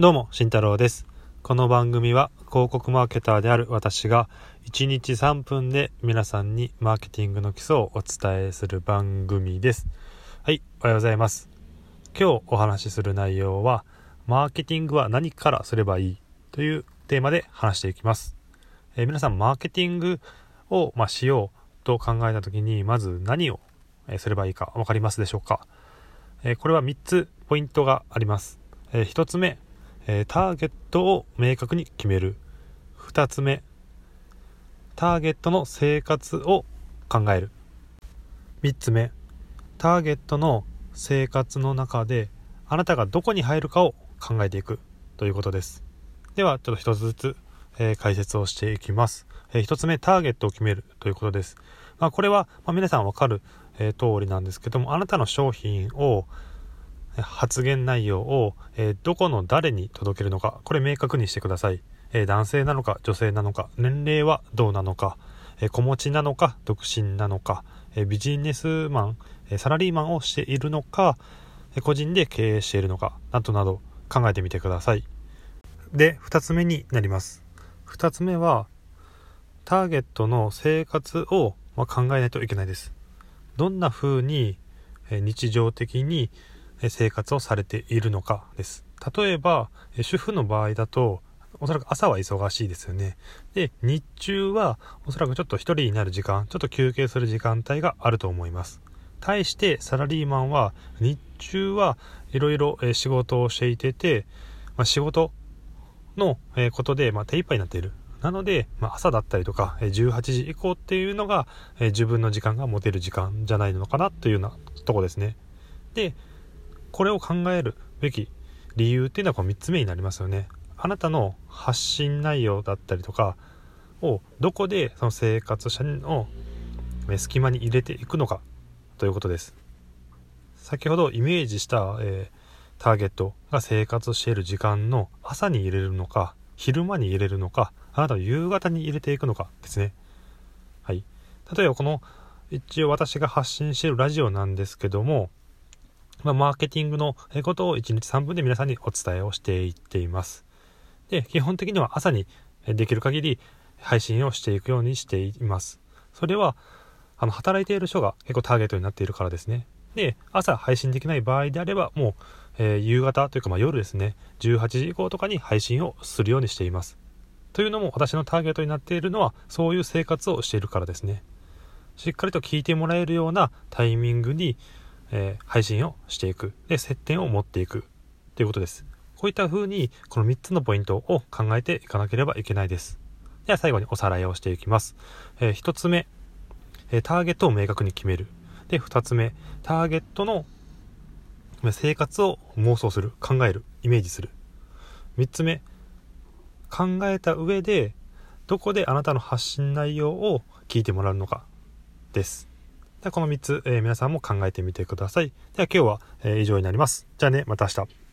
どうも、慎太郎です。この番組は広告マーケターである私が1日3分で皆さんにマーケティングの基礎をお伝えする番組です。はい、おはようございます。今日お話しする内容は、マーケティングは何からすればいい？というテーマで話していきます。えー皆さん、マーケティングを、まあ、しようと考えた時に、まず何をすればいいか分かりますでしょうか、えーこれは3つポイントがあります。え1つ目、えーターゲットを明確に決める。2つ目。ターゲットの生活を考える。3つ目。ターゲットの生活の中であなたがどこに入るかを考えていく。ということです。ではちょっと一つずつ、えー解説をしていきます、え1つ目ターゲットを決める。ということです、まあ、これは、まあ皆さんわかる、えー通りなんですけどもあなたの商品を発言内容を、えどこの誰に届けるのかこれ明確にしてください、え男性なのか女性なのか年齢はどうなのか、え子持ちなのか独身なのか、えビジネスマン、えサラリーマンをしているのか、え個人で経営しているのかなどなど考えてみてください。で2つ目になります。2つ目はターゲットの生活を考えないといけないです。どんな風に日常的に生活をされているのかです。例えば主婦の場合だとおそらく朝は忙しいですよね。で日中はおそらくちょっと一人になる時間ちょっと休憩する時間帯があると思います。対してサラリーマンは日中はいろいろ仕事をしていてて、まあ、仕事のことで、まあ、手一杯になっている。なので、まあ、朝だったりとか18時以降っていうのが自分の時間が持てる時間じゃないのかなというようなとこですね。でこれを考えるべき理由っていうのはこの3つ目になりますよね。あなたの発信内容だったりとかをどこでその生活者の隙間に入れていくのかということです。先ほどイメージした、えーターゲットが生活している時間の朝に入れるのか昼間に入れるのかあなたは夕方に入れていくのかですね。はい。例えばこの一応私が発信しているラジオなんですけどもまあ、マーケティングのことを1日3分で皆さんにお伝えをしていっています。で、基本的には朝にできる限り配信をしていくようにしています。それは、あの、働いている人が結構ターゲットになっているからですね。で、朝配信できない場合であれば、もう、えー夕方というか、まあ、夜ですね、18時以降とかに配信をするようにしています。というのも、私のターゲットになっているのは、そういう生活をしているからですね。しっかりと聞いてもらえるようなタイミングに、えー配信をしていく。で、接点を持っていく。ということです。こういった風に、この3つのポイントを考えていかなければいけないです。では最後におさらいをしていきます。え1つ目、えターゲットを明確に決める。で、2つ目、ターゲットの生活を妄想する、考える、イメージする。3つ目、考えた上で、どこであなたの発信内容を聞いてもらうのかです。でこの3つ、えー皆さんも考えてみてください。では今日は、えー以上になります。じゃあね、また明日。